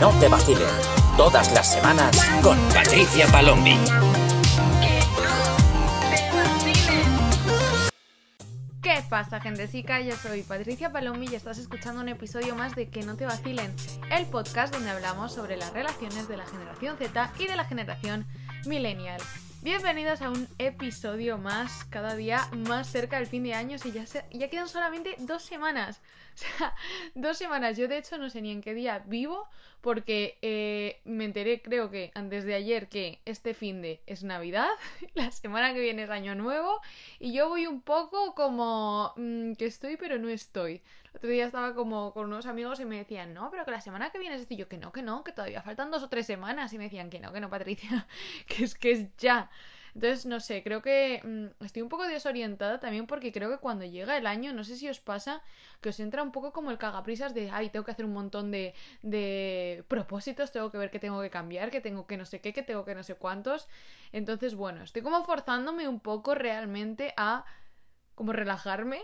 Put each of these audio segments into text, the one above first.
no te vacilen. Todas las semanas con Patricia Palombi. ¿Qué pasa, gentecica? Yo soy Patricia Palombi y estás escuchando un episodio más de Que no te vacilen, el podcast donde hablamos sobre las relaciones de la generación Z y de la generación millennial. Bienvenidos a un episodio más, cada día más cerca del fin de año y ya, ya quedan solamente dos semanas. O sea, dos semanas. Yo de hecho no sé ni en qué día vivo porque eh, me enteré creo que antes de ayer que este fin de es Navidad, la semana que viene es Año Nuevo y yo voy un poco como mm, que estoy pero no estoy. El otro día estaba como con unos amigos y me decían, no, pero que la semana que viene es esto. Y yo que no, que no, que todavía faltan dos o tres semanas. Y me decían que no, que no, Patricia, que es que es ya. Entonces, no sé, creo que mm, estoy un poco desorientada también porque creo que cuando llega el año, no sé si os pasa, que os entra un poco como el cagaprisas de, ay, tengo que hacer un montón de, de propósitos, tengo que ver que tengo que cambiar, que tengo que no sé qué, que tengo que no sé cuántos. Entonces, bueno, estoy como forzándome un poco realmente a como relajarme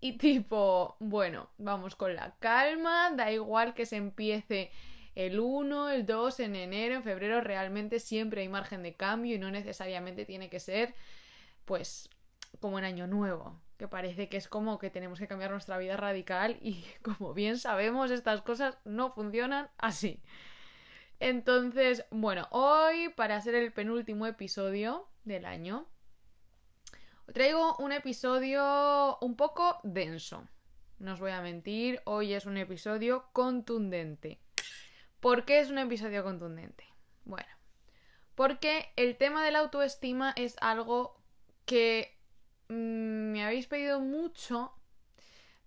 y tipo, bueno, vamos con la calma, da igual que se empiece el 1, el 2, en enero, en febrero, realmente siempre hay margen de cambio y no necesariamente tiene que ser, pues, como en año nuevo, que parece que es como que tenemos que cambiar nuestra vida radical y como bien sabemos, estas cosas no funcionan así. Entonces, bueno, hoy para ser el penúltimo episodio del año, traigo un episodio un poco denso. No os voy a mentir, hoy es un episodio contundente. ¿Por qué es un episodio contundente? Bueno, porque el tema de la autoestima es algo que mm, me habéis pedido mucho,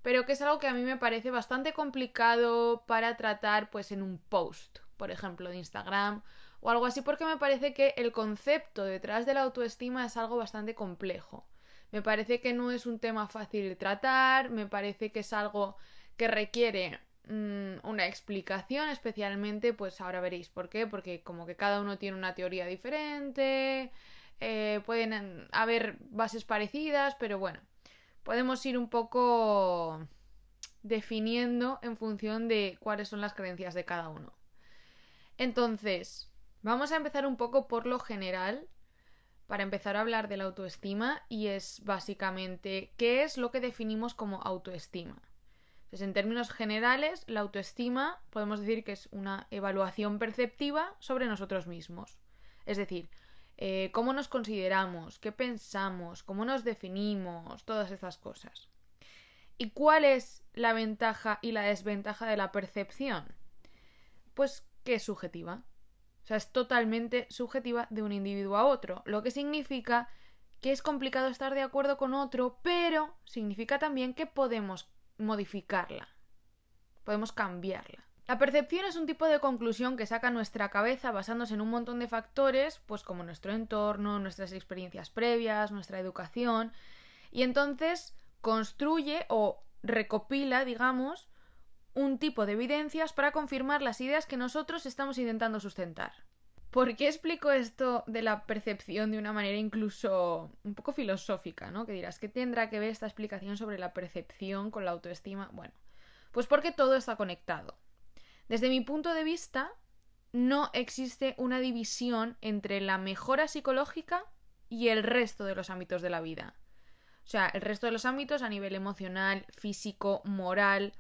pero que es algo que a mí me parece bastante complicado para tratar pues en un post, por ejemplo, de Instagram o algo así, porque me parece que el concepto detrás de la autoestima es algo bastante complejo. Me parece que no es un tema fácil de tratar, me parece que es algo que requiere una explicación, especialmente, pues ahora veréis por qué, porque como que cada uno tiene una teoría diferente, eh, pueden haber bases parecidas, pero bueno, podemos ir un poco definiendo en función de cuáles son las creencias de cada uno. Entonces, vamos a empezar un poco por lo general, para empezar a hablar de la autoestima, y es básicamente qué es lo que definimos como autoestima. Entonces, en términos generales, la autoestima podemos decir que es una evaluación perceptiva sobre nosotros mismos. Es decir, eh, cómo nos consideramos, qué pensamos, cómo nos definimos, todas estas cosas. ¿Y cuál es la ventaja y la desventaja de la percepción? Pues que es subjetiva. O sea, es totalmente subjetiva de un individuo a otro, lo que significa que es complicado estar de acuerdo con otro, pero significa también que podemos modificarla. Podemos cambiarla. La percepción es un tipo de conclusión que saca nuestra cabeza basándose en un montón de factores, pues como nuestro entorno, nuestras experiencias previas, nuestra educación, y entonces construye o recopila, digamos, un tipo de evidencias para confirmar las ideas que nosotros estamos intentando sustentar. ¿Por qué explico esto de la percepción de una manera incluso un poco filosófica, ¿no? Que dirás, ¿qué tendrá que ver esta explicación sobre la percepción con la autoestima? Bueno, pues porque todo está conectado. Desde mi punto de vista, no existe una división entre la mejora psicológica y el resto de los ámbitos de la vida. O sea, el resto de los ámbitos a nivel emocional, físico, moral.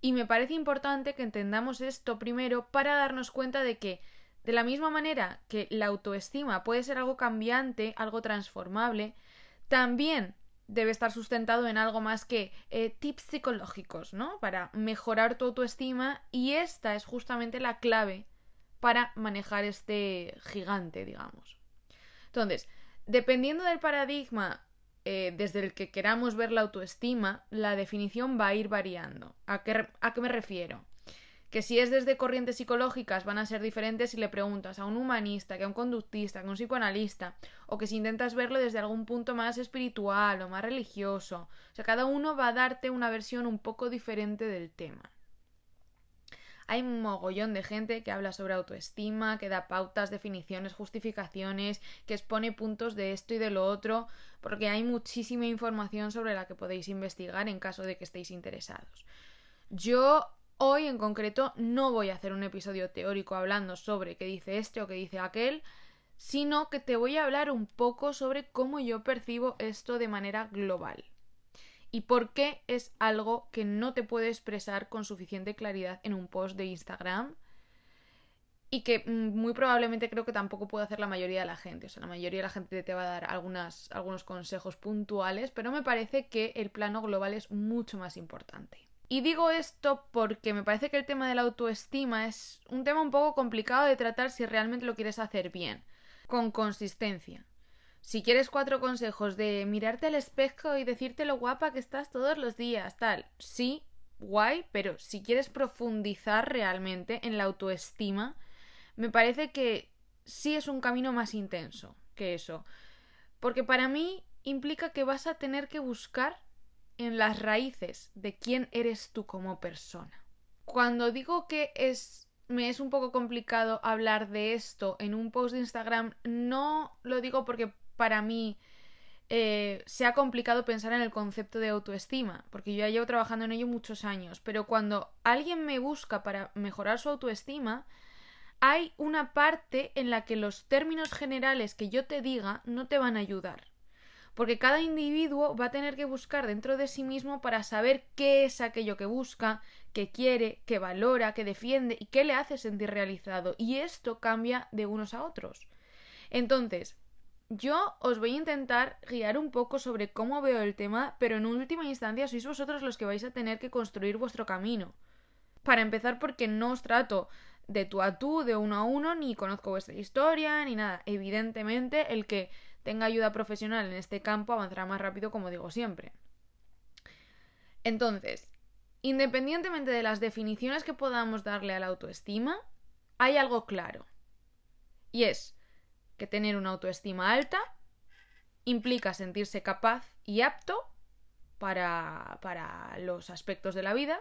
Y me parece importante que entendamos esto primero para darnos cuenta de que de la misma manera que la autoestima puede ser algo cambiante, algo transformable, también debe estar sustentado en algo más que eh, tips psicológicos, ¿no? Para mejorar tu autoestima y esta es justamente la clave para manejar este gigante, digamos. Entonces, dependiendo del paradigma eh, desde el que queramos ver la autoestima, la definición va a ir variando. ¿A qué, a qué me refiero? Que si es desde corrientes psicológicas van a ser diferentes si le preguntas a un humanista, que a un conductista, que a un psicoanalista, o que si intentas verlo desde algún punto más espiritual o más religioso. O sea, cada uno va a darte una versión un poco diferente del tema. Hay un mogollón de gente que habla sobre autoestima, que da pautas, definiciones, justificaciones, que expone puntos de esto y de lo otro, porque hay muchísima información sobre la que podéis investigar en caso de que estéis interesados. Yo Hoy en concreto no voy a hacer un episodio teórico hablando sobre qué dice este o qué dice aquel, sino que te voy a hablar un poco sobre cómo yo percibo esto de manera global y por qué es algo que no te puedo expresar con suficiente claridad en un post de Instagram y que mm, muy probablemente creo que tampoco puede hacer la mayoría de la gente. O sea, la mayoría de la gente te va a dar algunos consejos puntuales, pero me parece que el plano global es mucho más importante. Y digo esto porque me parece que el tema de la autoestima es un tema un poco complicado de tratar si realmente lo quieres hacer bien, con consistencia. Si quieres cuatro consejos de mirarte al espejo y decirte lo guapa que estás todos los días, tal, sí, guay, pero si quieres profundizar realmente en la autoestima, me parece que sí es un camino más intenso que eso. Porque para mí implica que vas a tener que buscar en las raíces de quién eres tú como persona. Cuando digo que es me es un poco complicado hablar de esto en un post de Instagram, no lo digo porque para mí eh, sea complicado pensar en el concepto de autoestima, porque yo ya llevo trabajando en ello muchos años, pero cuando alguien me busca para mejorar su autoestima, hay una parte en la que los términos generales que yo te diga no te van a ayudar. Porque cada individuo va a tener que buscar dentro de sí mismo para saber qué es aquello que busca, que quiere, que valora, que defiende y qué le hace sentir realizado. Y esto cambia de unos a otros. Entonces, yo os voy a intentar guiar un poco sobre cómo veo el tema, pero en última instancia sois vosotros los que vais a tener que construir vuestro camino. Para empezar, porque no os trato de tú a tú, de uno a uno, ni conozco vuestra historia, ni nada. Evidentemente, el que tenga ayuda profesional en este campo avanzará más rápido, como digo siempre. Entonces, independientemente de las definiciones que podamos darle a la autoestima, hay algo claro. Y es que tener una autoestima alta implica sentirse capaz y apto para, para los aspectos de la vida,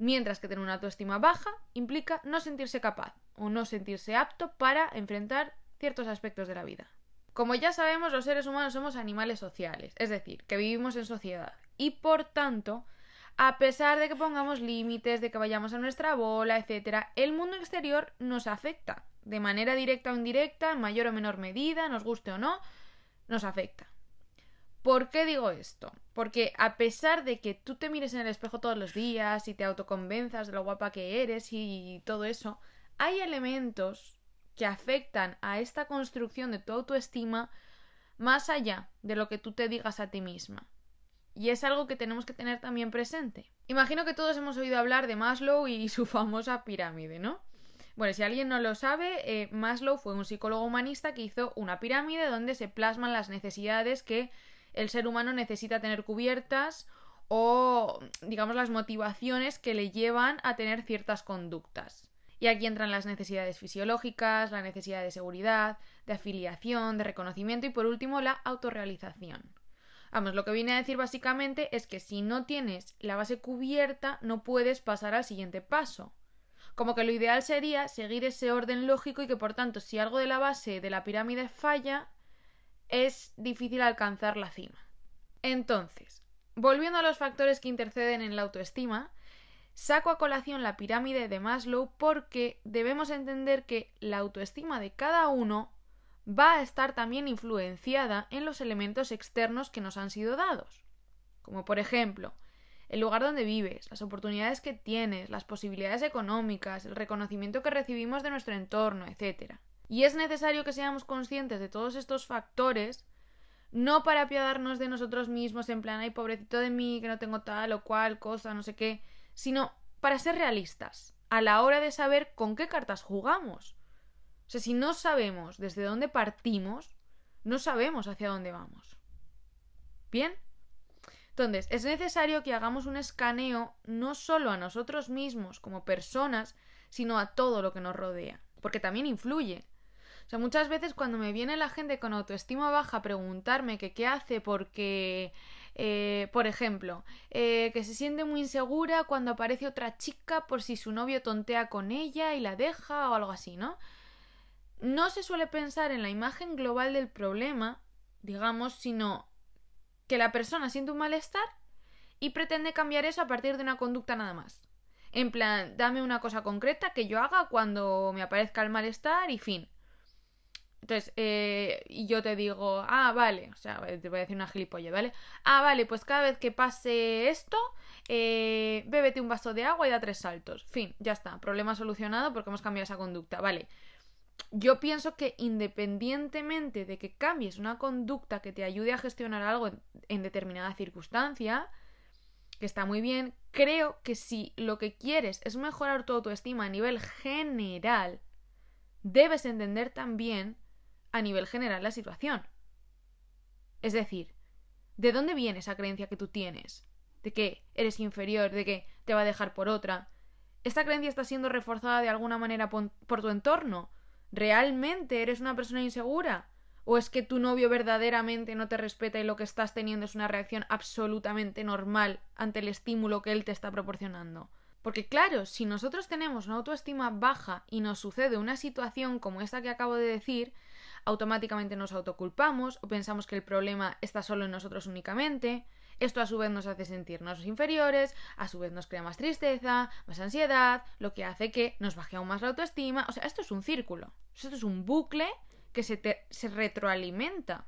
mientras que tener una autoestima baja implica no sentirse capaz o no sentirse apto para enfrentar ciertos aspectos de la vida. Como ya sabemos, los seres humanos somos animales sociales, es decir, que vivimos en sociedad y por tanto, a pesar de que pongamos límites, de que vayamos a nuestra bola, etc., el mundo exterior nos afecta de manera directa o indirecta, en mayor o menor medida, nos guste o no, nos afecta. ¿Por qué digo esto? Porque a pesar de que tú te mires en el espejo todos los días y te autoconvenzas de lo guapa que eres y todo eso, hay elementos que afectan a esta construcción de tu autoestima más allá de lo que tú te digas a ti misma. Y es algo que tenemos que tener también presente. Imagino que todos hemos oído hablar de Maslow y su famosa pirámide, ¿no? Bueno, si alguien no lo sabe, eh, Maslow fue un psicólogo humanista que hizo una pirámide donde se plasman las necesidades que el ser humano necesita tener cubiertas o, digamos, las motivaciones que le llevan a tener ciertas conductas. Y aquí entran las necesidades fisiológicas, la necesidad de seguridad, de afiliación, de reconocimiento y por último la autorrealización. Vamos, lo que viene a decir básicamente es que si no tienes la base cubierta no puedes pasar al siguiente paso. Como que lo ideal sería seguir ese orden lógico y que por tanto si algo de la base de la pirámide falla, es difícil alcanzar la cima. Entonces, volviendo a los factores que interceden en la autoestima, saco a colación la pirámide de Maslow porque debemos entender que la autoestima de cada uno va a estar también influenciada en los elementos externos que nos han sido dados. Como por ejemplo, el lugar donde vives, las oportunidades que tienes, las posibilidades económicas, el reconocimiento que recibimos de nuestro entorno, etc. Y es necesario que seamos conscientes de todos estos factores, no para apiadarnos de nosotros mismos en plan, ay, pobrecito de mí, que no tengo tal o cual cosa, no sé qué, sino para ser realistas, a la hora de saber con qué cartas jugamos. O sea, si no sabemos desde dónde partimos, no sabemos hacia dónde vamos. ¿Bien? Entonces, es necesario que hagamos un escaneo no solo a nosotros mismos como personas, sino a todo lo que nos rodea, porque también influye. O sea, muchas veces cuando me viene la gente con autoestima baja a preguntarme que qué hace porque, eh, por ejemplo, eh, que se siente muy insegura cuando aparece otra chica por si su novio tontea con ella y la deja o algo así, ¿no? No se suele pensar en la imagen global del problema, digamos, sino que la persona siente un malestar y pretende cambiar eso a partir de una conducta nada más. En plan, dame una cosa concreta que yo haga cuando me aparezca el malestar y fin. Entonces, eh, y yo te digo, ah, vale, o sea, te voy a decir una gilipollas, ¿vale? Ah, vale, pues cada vez que pase esto, eh, bébete un vaso de agua y da tres saltos. Fin, ya está, problema solucionado porque hemos cambiado esa conducta, ¿vale? Yo pienso que independientemente de que cambies una conducta que te ayude a gestionar algo en, en determinada circunstancia, que está muy bien, creo que si lo que quieres es mejorar tu autoestima a nivel general, debes entender también a nivel general la situación. Es decir, ¿de dónde viene esa creencia que tú tienes? De que eres inferior, de que te va a dejar por otra. ¿Esta creencia está siendo reforzada de alguna manera por tu entorno? ¿Realmente eres una persona insegura? ¿O es que tu novio verdaderamente no te respeta y lo que estás teniendo es una reacción absolutamente normal ante el estímulo que él te está proporcionando? Porque claro, si nosotros tenemos una autoestima baja y nos sucede una situación como esta que acabo de decir, automáticamente nos autoculpamos o pensamos que el problema está solo en nosotros únicamente. Esto a su vez nos hace sentirnos inferiores, a su vez nos crea más tristeza, más ansiedad, lo que hace que nos baje aún más la autoestima. O sea, esto es un círculo, esto es un bucle que se, retroalimenta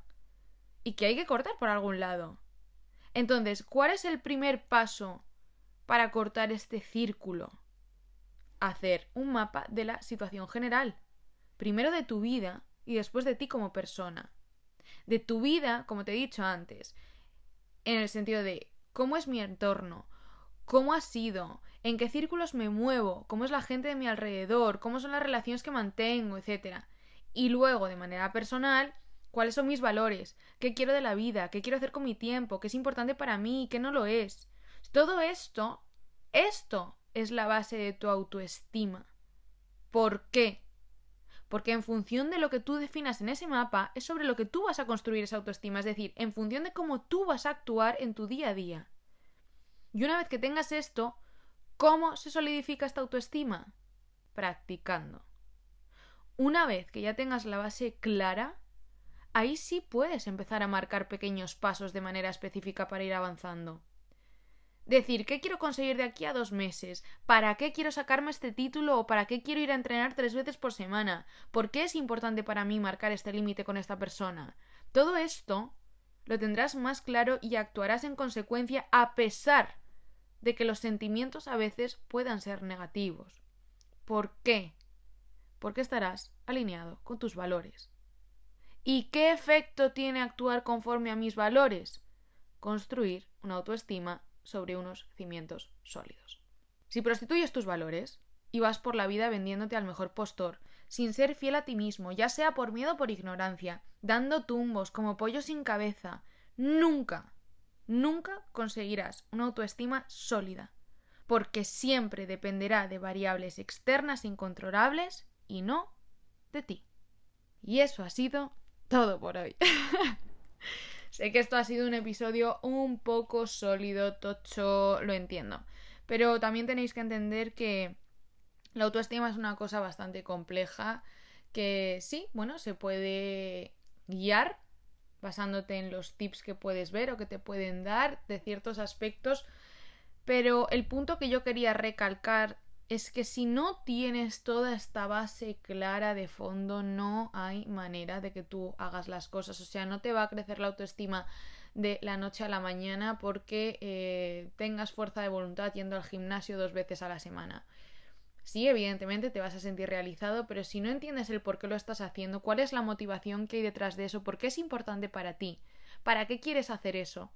y que hay que cortar por algún lado. Entonces, ¿cuál es el primer paso para cortar este círculo? Hacer un mapa de la situación general. Primero de tu vida y después de ti como persona. De tu vida, como te he dicho antes, en el sentido de cómo es mi entorno, cómo ha sido, en qué círculos me muevo, cómo es la gente de mi alrededor, cómo son las relaciones que mantengo, etc. Y luego, de manera personal, cuáles son mis valores, qué quiero de la vida, qué quiero hacer con mi tiempo, qué es importante para mí, qué no lo es. Todo esto, esto es la base de tu autoestima. ¿Por qué? Porque en función de lo que tú definas en ese mapa, es sobre lo que tú vas a construir esa autoestima, es decir, en función de cómo tú vas a actuar en tu día a día. Y una vez que tengas esto, ¿cómo se solidifica esta autoestima? Practicando. Una vez que ya tengas la base clara, ahí sí puedes empezar a marcar pequeños pasos de manera específica para ir avanzando. Decir, ¿qué quiero conseguir de aquí a dos meses? ¿Para qué quiero sacarme este título o para qué quiero ir a entrenar tres veces por semana? ¿Por qué es importante para mí marcar este límite con esta persona? Todo esto lo tendrás más claro y actuarás en consecuencia a pesar de que los sentimientos a veces puedan ser negativos. ¿Por qué? Porque estarás alineado con tus valores. ¿Y qué efecto tiene actuar conforme a mis valores? Construir una autoestima sobre unos cimientos sólidos. Si prostituyes tus valores y vas por la vida vendiéndote al mejor postor, sin ser fiel a ti mismo, ya sea por miedo o por ignorancia, dando tumbos como pollo sin cabeza, nunca, nunca conseguirás una autoestima sólida, porque siempre dependerá de variables externas incontrolables y no de ti. Y eso ha sido todo por hoy. Sé que esto ha sido un episodio un poco sólido, tocho, lo entiendo. Pero también tenéis que entender que la autoestima es una cosa bastante compleja que sí, bueno, se puede guiar basándote en los tips que puedes ver o que te pueden dar de ciertos aspectos, pero el punto que yo quería recalcar es que si no tienes toda esta base clara de fondo, no hay manera de que tú hagas las cosas. O sea, no te va a crecer la autoestima de la noche a la mañana porque eh, tengas fuerza de voluntad yendo al gimnasio dos veces a la semana. Sí, evidentemente te vas a sentir realizado, pero si no entiendes el por qué lo estás haciendo, cuál es la motivación que hay detrás de eso, por qué es importante para ti, para qué quieres hacer eso,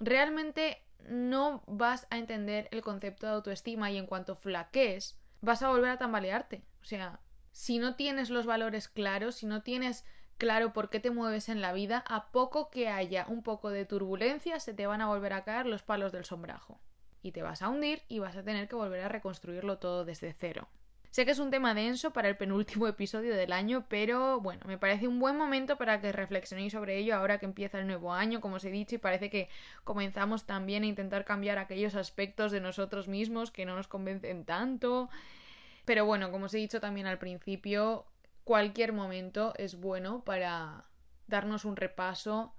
realmente no vas a entender el concepto de autoestima y en cuanto flaquees, vas a volver a tambalearte. O sea, si no tienes los valores claros, si no tienes claro por qué te mueves en la vida, a poco que haya un poco de turbulencia, se te van a volver a caer los palos del sombrajo. Y te vas a hundir y vas a tener que volver a reconstruirlo todo desde cero. Sé que es un tema denso para el penúltimo episodio del año, pero bueno, me parece un buen momento para que reflexionéis sobre ello ahora que empieza el nuevo año, como os he dicho, y parece que comenzamos también a intentar cambiar aquellos aspectos de nosotros mismos que no nos convencen tanto. Pero bueno, como os he dicho también al principio, cualquier momento es bueno para darnos un repaso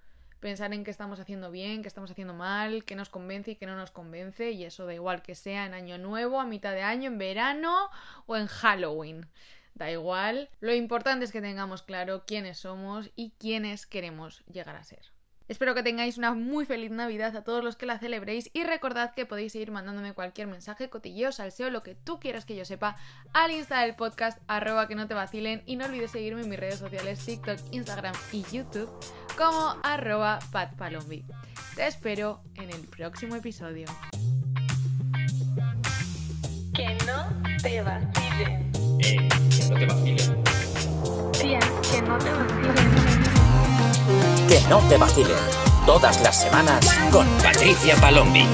pensar en qué estamos haciendo bien, qué estamos haciendo mal, qué nos convence y qué no nos convence, y eso da igual que sea en año nuevo, a mitad de año, en verano o en Halloween. Da igual, lo importante es que tengamos claro quiénes somos y quiénes queremos llegar a ser. Espero que tengáis una muy feliz Navidad a todos los que la celebréis y recordad que podéis seguir mandándome cualquier mensaje, cotilleo, salseo, lo que tú quieras que yo sepa al Insta del podcast arroba que no te vacilen y no olvides seguirme en mis redes sociales TikTok, Instagram y YouTube como arroba patpalombi. Te espero en el próximo episodio. Que no te vacilen. Eh, que no te vacilen. Tía, que no te vacilen. Que no te vacilen. Todas las semanas con Patricia Palombi.